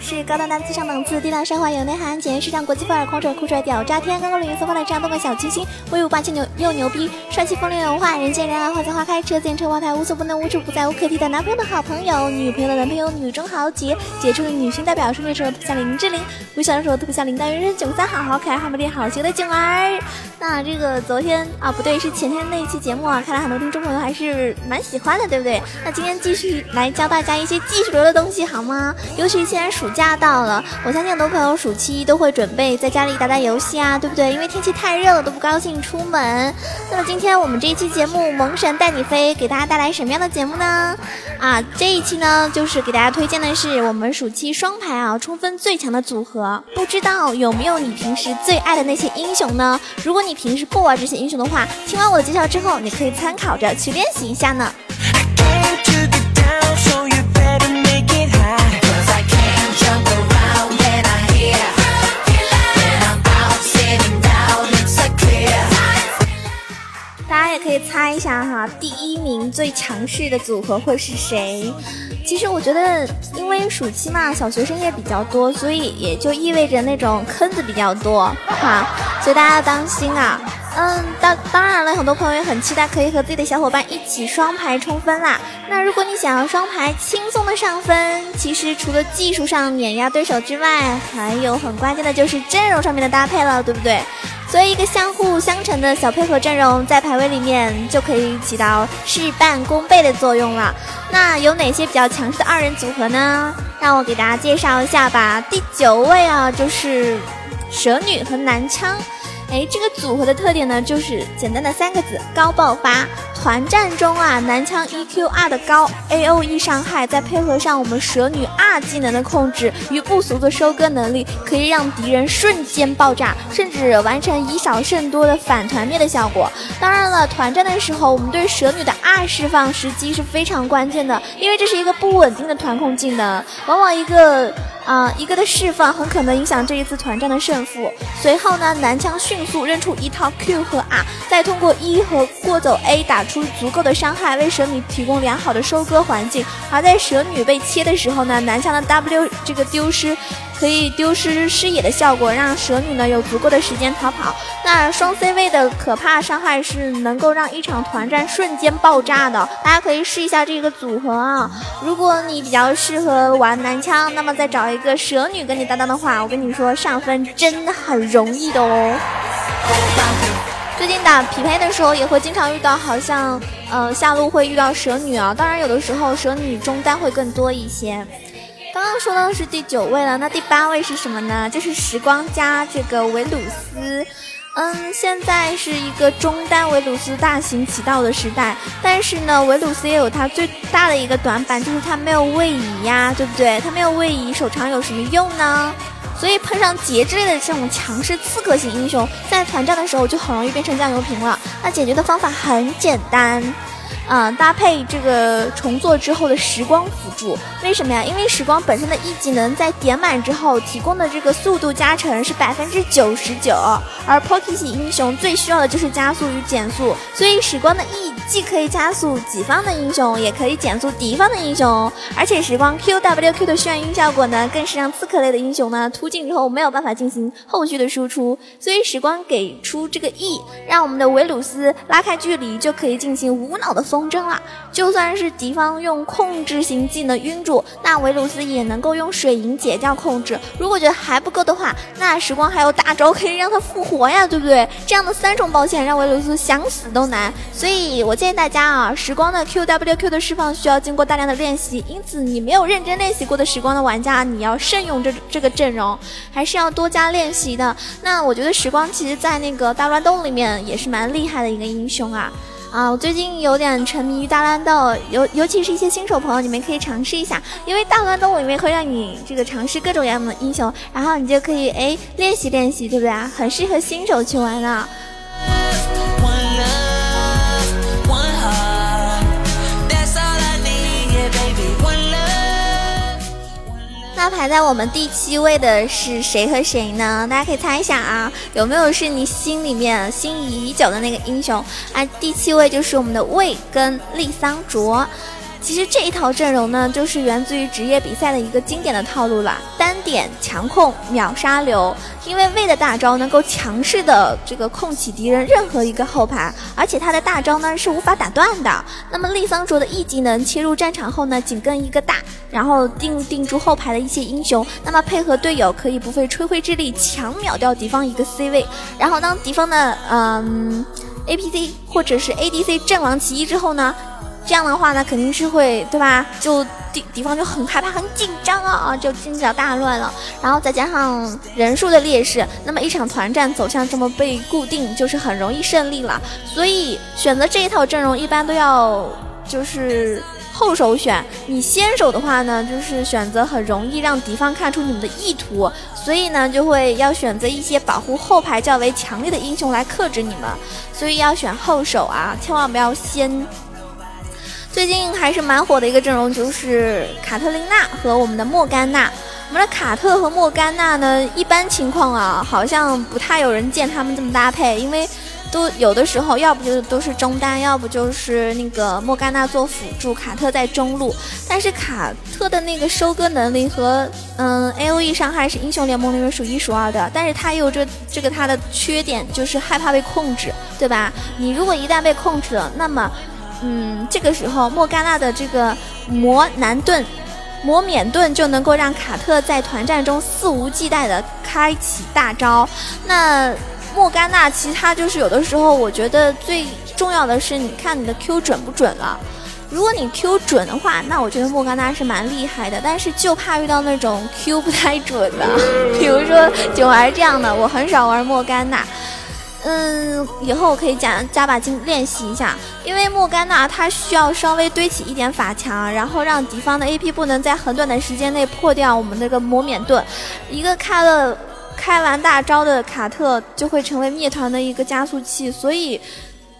是高端大气上档次、低调奢华有内涵、简约时尚、国际范儿、狂拽酷帅屌炸天、刚刚领域色发的这样动感小清新、威武霸气牛又牛逼、帅气风流有文化、人见人爱、花见花开、车见车花开、无所不能、无处不在、无可替代、男朋友的好朋友、女朋友的男朋友、女中豪杰、杰出的女性代表、帅的时候特别像林志玲、微笑的时候特别像林黛玉、人生九三好好可爱、好美丽、好邪的囧儿。那这个昨天啊，不对，是前天那一期节目啊，看来很多听众朋友还是蛮喜欢的，对不对？那今天继续来教大家一些技术流的东西，好吗？尤其是现在暑假到了，我相信很多朋友暑期都会准备在家里打打游戏啊，对不对？因为天气太热了，都不高兴出门。那么今天我们这一期节目《萌神带你飞》给大家带来什么样的节目呢？啊，这一期呢，就是给大家推荐的是我们暑期双排啊冲分最强的组合。不知道有没有你平时最爱的那些英雄呢？如果你平时不玩这些英雄的话，听完我的介绍之后，你可以参考着去练习一下呢。以猜一下哈，第一名最强势的组合会是谁？其实我觉得，因为暑期嘛，小学生也比较多，所以也就意味着那种坑子比较多哈，所以大家要当心啊。嗯，当当然了，很多朋友也很期待可以和自己的小伙伴一起双排冲分啦。那如果你想要双排轻松的上分，其实除了技术上碾压对手之外，还有很关键的就是阵容上面的搭配了，对不对？所以一个相互相成的小配合阵容，在排位里面就可以起到事半功倍的作用了。那有哪些比较强势的二人组合呢？让我给大家介绍一下吧。第九位啊，就是蛇女和男枪。哎，这个组合的特点呢，就是简单的三个字：高爆发。团战中啊，男枪 EQ R 的高 AOE 伤害，再配合上我们蛇女 R 技能的控制与不俗的收割能力，可以让敌人瞬间爆炸，甚至完成以少胜多的反团灭的效果。当然了，团战的时候，我们对蛇女的 R 释放时机是非常关键的，因为这是一个不稳定的团控技能，往往一个。啊，一个的释放很可能影响这一次团战的胜负。随后呢，男枪迅速扔出一套 Q 和 R，再通过 E 和过走 A 打出足够的伤害，为蛇女提供良好的收割环境。而在蛇女被切的时候呢，男枪的 W 这个丢失。可以丢失视野的效果，让蛇女呢有足够的时间逃跑。那双 C 位的可怕伤害是能够让一场团战瞬间爆炸的，大家可以试一下这个组合啊。如果你比较适合玩男枪，那么再找一个蛇女跟你搭档的话，我跟你说上分真的很容易的哦。最近打匹配的时候也会经常遇到，好像呃下路会遇到蛇女啊，当然有的时候蛇女中单会更多一些。刚刚说到的是第九位了，那第八位是什么呢？就是时光加这个维鲁斯。嗯，现在是一个中单维鲁斯大行其道的时代，但是呢，维鲁斯也有它最大的一个短板，就是它没有位移呀，对不对？它没有位移，手长有什么用呢？所以碰上劫之类的这种强势刺客型英雄，在团战的时候就很容易变成酱油瓶了。那解决的方法很简单。嗯，搭配这个重做之后的时光辅助，为什么呀？因为时光本身的 E 技能在点满之后提供的这个速度加成是百分之九十九，而 Pocky 型英雄最需要的就是加速与减速，所以时光的 E 既可以加速己方的英雄，也可以减速敌方的英雄，而且时光 QWQ 的眩晕效果呢，更是让刺客类的英雄呢突进之后没有办法进行后续的输出，所以时光给出这个 E，让我们的维鲁斯拉开距离就可以进行无脑的。风筝了，就算是敌方用控制型技能晕住，那维鲁斯也能够用水银解掉控制。如果觉得还不够的话，那时光还有大招可以让他复活呀，对不对？这样的三重保险让维鲁斯想死都难。所以我建议大家啊，时光的 QWQ 的释放需要经过大量的练习，因此你没有认真练习过的时光的玩家，你要慎用这这个阵容，还是要多加练习的。那我觉得时光其实在那个大乱斗里面也是蛮厉害的一个英雄啊。啊，我最近有点沉迷于大乱斗，尤尤其是一些新手朋友，你们可以尝试一下，因为大乱斗里面会让你这个尝试各种各样的英雄，然后你就可以哎练习练习，对不对啊？很适合新手去玩的。排在我们第七位的是谁和谁呢？大家可以猜一下啊，有没有是你心里面心仪已久的那个英雄？啊，第七位就是我们的魏跟丽桑卓。其实这一套阵容呢，就是源自于职业比赛的一个经典的套路了，单点强控秒杀流。因为魏的大招能够强势的这个控起敌人任何一个后排，而且他的大招呢是无法打断的。那么丽桑卓的 E 技能切入战场后呢，紧跟一个大，然后定定住后排的一些英雄，那么配合队友可以不费吹灰之力强秒掉敌方一个 C 位。然后当敌方的嗯 APC 或者是 ADC 阵亡其一之后呢？这样的话呢，肯定是会对吧？就敌敌方就很害怕、很紧张啊，就阵脚大乱了。然后再加上人数的劣势，那么一场团战走向这么被固定，就是很容易胜利了。所以选择这一套阵容，一般都要就是后手选。你先手的话呢，就是选择很容易让敌方看出你们的意图，所以呢，就会要选择一些保护后排较为强烈的英雄来克制你们。所以要选后手啊，千万不要先。最近还是蛮火的一个阵容，就是卡特琳娜和我们的莫甘娜。我们的卡特和莫甘娜呢，一般情况啊，好像不太有人见他们这么搭配，因为都有的时候，要不就是都是中单，要不就是那个莫甘娜做辅助，卡特在中路。但是卡特的那个收割能力和嗯 A O E 伤害是英雄联盟里面数一数二的，但是他也有这这个他的缺点，就是害怕被控制，对吧？你如果一旦被控制了，那么。嗯，这个时候莫甘娜的这个魔难盾、魔免盾就能够让卡特在团战中肆无忌惮的开启大招。那莫甘娜其他就是有的时候，我觉得最重要的是，你看你的 Q 准不准了。如果你 Q 准的话，那我觉得莫甘娜是蛮厉害的。但是就怕遇到那种 Q 不太准的，比如说九儿这样的，我很少玩莫甘娜。嗯，以后我可以加加把劲练习一下，因为莫甘娜她需要稍微堆起一点法强，然后让敌方的 AP 不能在很短的时间内破掉我们那个魔免盾。一个开了开完大招的卡特就会成为灭团的一个加速器，所以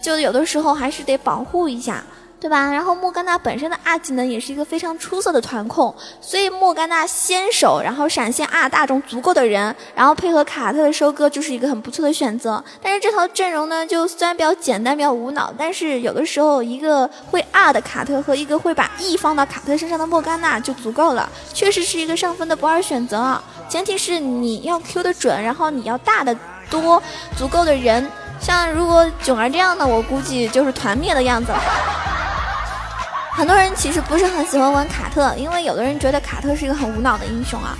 就有的时候还是得保护一下。对吧？然后莫甘娜本身的二技能也是一个非常出色的团控，所以莫甘娜先手，然后闪现二大中足够的人，然后配合卡特的收割，就是一个很不错的选择。但是这套阵容呢，就虽然比较简单、比较无脑，但是有的时候一个会二的卡特和一个会把 E 放到卡特身上的莫甘娜就足够了，确实是一个上分的不二选择啊。前提是你要 Q 的准，然后你要大的多，足够的人。像如果囧儿这样的，我估计就是团灭的样子。很多人其实不是很喜欢玩卡特，因为有的人觉得卡特是一个很无脑的英雄啊。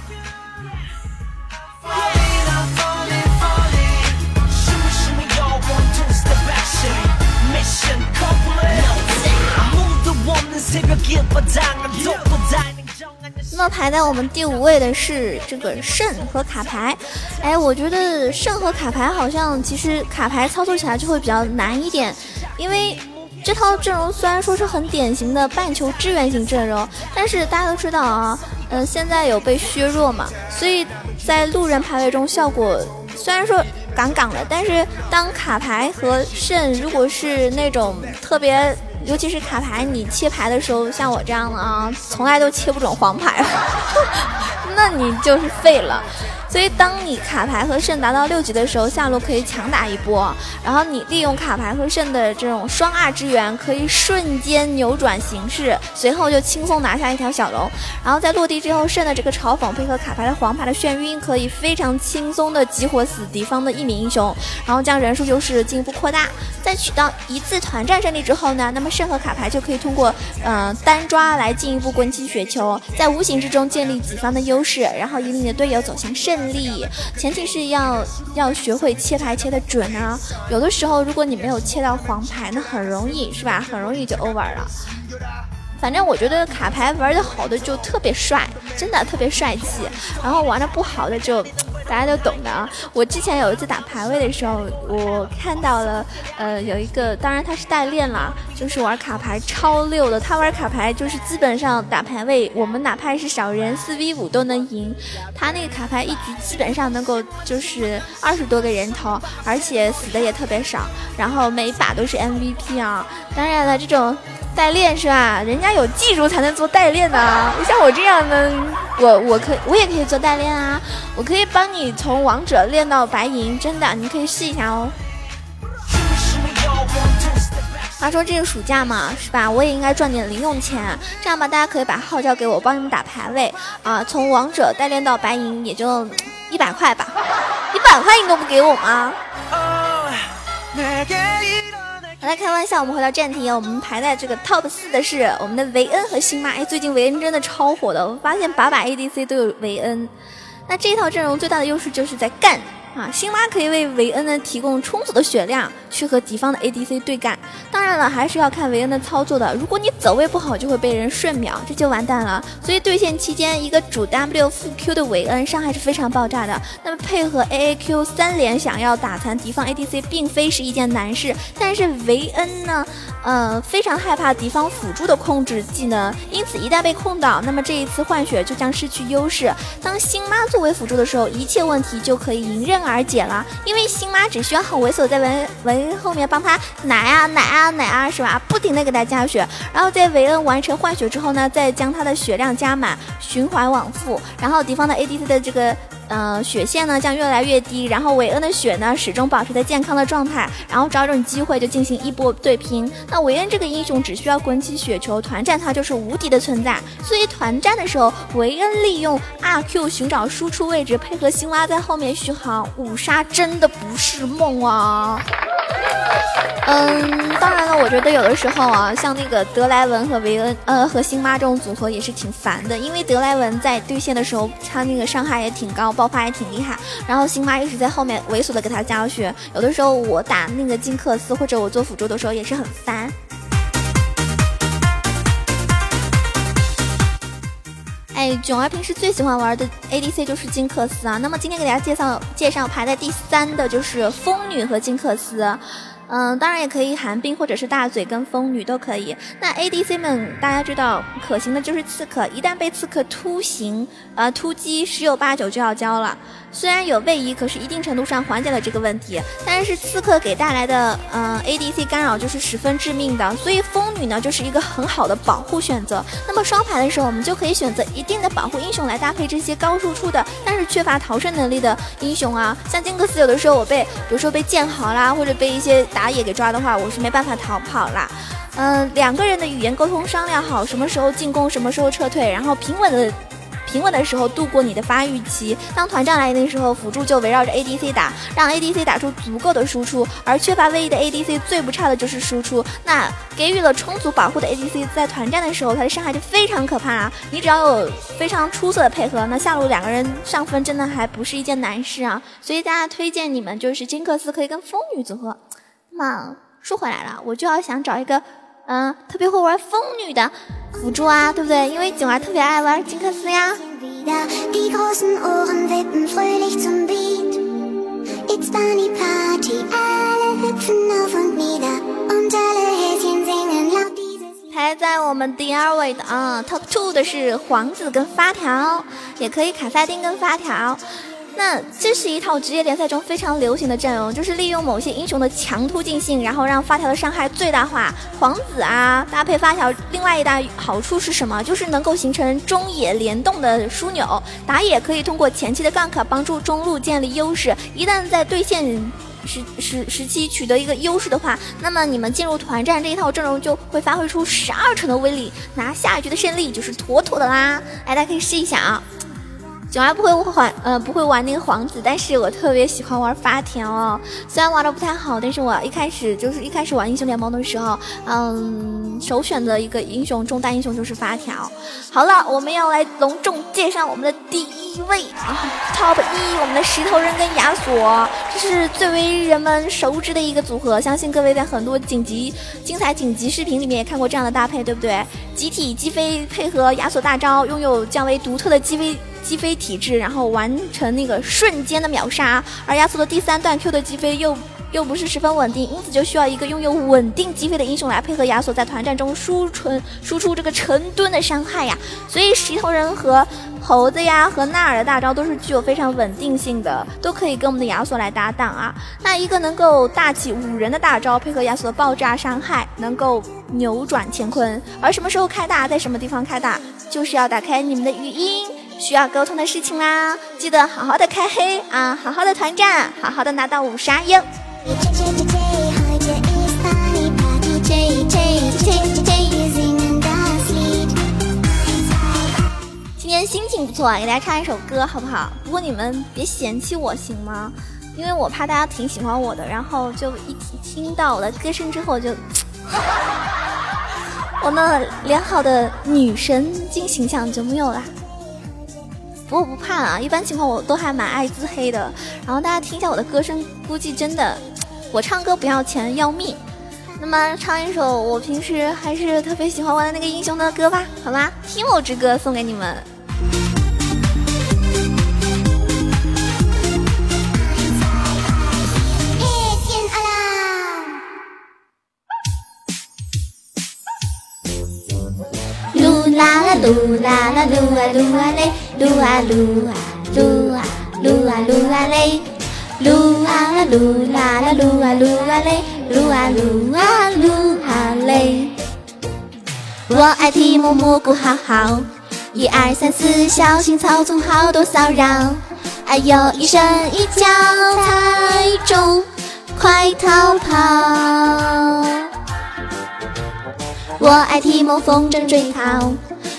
那么排在我们第五位的是这个圣和卡牌，哎，我觉得圣和卡牌好像其实卡牌操作起来就会比较难一点，因为。这套阵容虽然说是很典型的半球支援型阵容，但是大家都知道啊，嗯，现在有被削弱嘛，所以在路人排位中效果虽然说杠杠的，但是当卡牌和肾如果是那种特别，尤其是卡牌你切牌的时候，像我这样的啊，从来都切不准黄牌，那你就是废了。所以，当你卡牌和肾达到六级的时候，下路可以强打一波，然后你利用卡牌和肾的这种双 R 支援，可以瞬间扭转形势，随后就轻松拿下一条小龙。然后在落地之后，肾的这个嘲讽配合卡牌的黄牌的眩晕，可以非常轻松的激活死敌方的一名英雄，然后将人数优势进一步扩大。在取到一次团战胜利之后呢，那么肾和卡牌就可以通过嗯单抓来进一步滚起雪球，在无形之中建立己方的优势，然后引领你的队友走向胜。力，前提是要要学会切牌切的准啊！有的时候，如果你没有切到黄牌，那很容易是吧？很容易就 over 了。反正我觉得卡牌玩的好的就特别帅，真的特别帅气。然后玩的不好的就。大家都懂的啊！我之前有一次打排位的时候，我看到了，呃，有一个，当然他是代练啦，就是玩卡牌超溜的。他玩卡牌就是基本上打排位，我们哪怕是少人四 v 五都能赢。他那个卡牌一局基本上能够就是二十多个人头，而且死的也特别少，然后每一把都是 MVP 啊！当然了，这种。代练是吧？人家有技术才能做代练的。像我这样的，我我可我也可以做代练啊！我可以帮你从王者练到白银，真的，你可以试一下哦。话说这个暑假嘛，是吧？我也应该赚点零用钱，这样吧，大家可以把号交给我，帮你们打排位啊。从王者代练到白银，也就一百块吧，一百块你都不给我吗？好了，开玩笑，我们回到正题，我们排在这个 top 四的是我们的维恩和辛巴。哎，最近维恩真的超火的，我发现把把 ADC 都有维恩。那这套阵容最大的优势就是在干。啊，辛巴可以为维恩呢提供充足的血量，去和敌方的 ADC 对干。当然了，还是要看维恩的操作的。如果你走位不好，就会被人瞬秒，这就完蛋了。所以对线期间，一个主 W 副 Q 的维恩伤害是非常爆炸的。那么配合 AAQ 三连，想要打残敌方 ADC，并非是一件难事。但是维恩呢，呃，非常害怕敌方辅助的控制技能，因此一旦被控到，那么这一次换血就将失去优势。当辛巴作为辅助的时候，一切问题就可以迎刃。而解了，因为星妈只需要很猥琐，在维维恩后面帮他奶啊奶啊奶啊，是吧？不停的给他加血，然后在维恩完成换血之后呢，再将他的血量加满，循环往复，然后敌方的 ADC 的这个。呃，血线呢将越来越低，然后韦恩的血呢始终保持在健康的状态，然后找准机会就进行一波对拼。那韦恩这个英雄只需要滚起雪球，团战他就是无敌的存在。所以团战的时候，韦恩利用 R Q 寻找输出位置，配合辛巴在后面续航，五杀真的不是梦啊！嗯，当然了，我觉得有的时候啊，像那个德莱文和维恩，呃，和辛巴这种组合也是挺烦的，因为德莱文在对线的时候，他那个伤害也挺高，爆发也挺厉害，然后辛巴一直在后面猥琐的给他加血，有的时候我打那个金克斯或者我做辅助的时候也是很烦。哎，囧儿平时最喜欢玩的 ADC 就是金克斯啊，那么今天给大家介绍介绍排在第三的就是风女和金克斯。嗯，当然也可以寒冰或者是大嘴跟风女都可以。那 ADC 们大家知道可行的就是刺客，一旦被刺客突袭，呃突击十有八九就要交了。虽然有位移，可是一定程度上缓解了这个问题。但是刺客给带来的呃 ADC 干扰就是十分致命的，所以风女呢就是一个很好的保护选择。那么双排的时候，我们就可以选择一定的保护英雄来搭配这些高输出的，但是缺乏逃生能力的英雄啊。像金克斯，有的时候我被比如说被剑豪啦，或者被一些打野给抓的话，我是没办法逃跑啦。嗯，两个人的语言沟通商量好，什么时候进攻，什么时候撤退，然后平稳的。平稳的时候度过你的发育期，当团战来临的时候，辅助就围绕着 ADC 打，让 ADC 打出足够的输出。而缺乏位移的 ADC 最不差的就是输出。那给予了充足保护的 ADC，在团战的时候，它的伤害就非常可怕啊！你只要有非常出色的配合，那下路两个人上分真的还不是一件难事啊！所以大家推荐你们就是金克斯可以跟风女组合。嘛说回来了，我就要想找一个。嗯，特别会玩风女的辅助啊，对不对？因为景儿特别爱玩金克斯呀。排在我们第二位的啊，Top Two 的是皇子跟发条，也可以卡萨丁跟发条。那这是一套职业联赛中非常流行的阵容，就是利用某些英雄的强突进性，然后让发条的伤害最大化。皇子啊，搭配发条，另外一大好处是什么？就是能够形成中野联动的枢纽。打野可以通过前期的 gank 帮助中路建立优势，一旦在对线时时时期取得一个优势的话，那么你们进入团战这一套阵容就会发挥出十二成的威力，拿下一局的胜利就是妥妥的啦！哎，大家可以试一下啊。囧儿不会玩，呃，不会玩那个皇子，但是我特别喜欢玩发条哦。虽然玩的不太好，但是我一开始就是一开始玩英雄联盟的时候，嗯，首选的一个英雄中单英雄就是发条。好了，我们要来隆重介绍我们的第一位啊，Top 一，我们的石头人跟亚索，这是最为人们熟知的一个组合，相信各位在很多紧急、精彩紧急视频里面也看过这样的搭配，对不对？集体击飞配合亚索大招，拥有较为独特的击飞。击飞体质，然后完成那个瞬间的秒杀，而亚索的第三段 Q 的击飞又又不是十分稳定，因此就需要一个拥有稳定击飞的英雄来配合亚索在团战中输出输出这个成吨的伤害呀。所以石头人和猴子呀和纳尔的大招都是具有非常稳定性的，都可以跟我们的亚索来搭档啊。那一个能够大起五人的大招，配合亚索的爆炸伤害，能够扭转乾坤。而什么时候开大，在什么地方开大，就是要打开你们的语音。需要沟通的事情啦，记得好好的开黑啊，好好的团战，好好的拿到五杀哟！今天心情不错，给大家唱一首歌好不好？不过你们别嫌弃我行吗？因为我怕大家挺喜欢我的，然后就一听到我的歌声之后，就我那良好的女神经形象就没有了。不过不怕啊，一般情况我都还蛮爱自黑的。然后大家听一下我的歌声，估计真的，我唱歌不要钱，要命。那么唱一首我平时还是特别喜欢玩的那个英雄的歌吧，好吗？《听我之歌》送给你们。噜啦啦噜啦噜啊噜啊嘞，噜啊噜啊噜啊噜啊噜啊嘞，噜啊啦噜啦啦噜啊噜啊嘞，噜啊噜啊噜啊嘞。我爱提莫蘑菇好好，一二三四小心草丛好多骚扰，哎呦一声一脚踩中，快逃跑。我爱提莫风筝追逃，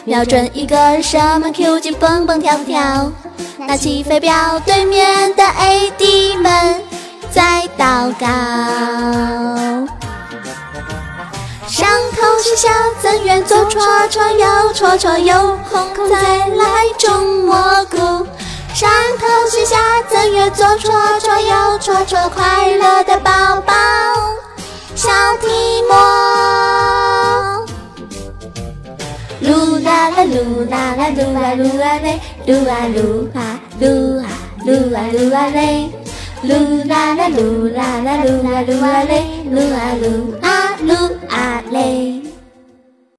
瞄准一个什么 Q 键蹦蹦跳跳，拿起飞镖对面的 AD 们在祷告。上头是下怎远左戳戳右戳戳，有空再来种蘑菇。上头是下怎远左戳戳右戳戳，快乐的宝宝小提莫。噜啦啦噜啦啦噜啦噜啦嘞，噜啊噜啊噜啊噜啊噜啊嘞，噜啦啦噜啦啦噜啦噜啊嘞，噜啊噜啊噜啊嘞。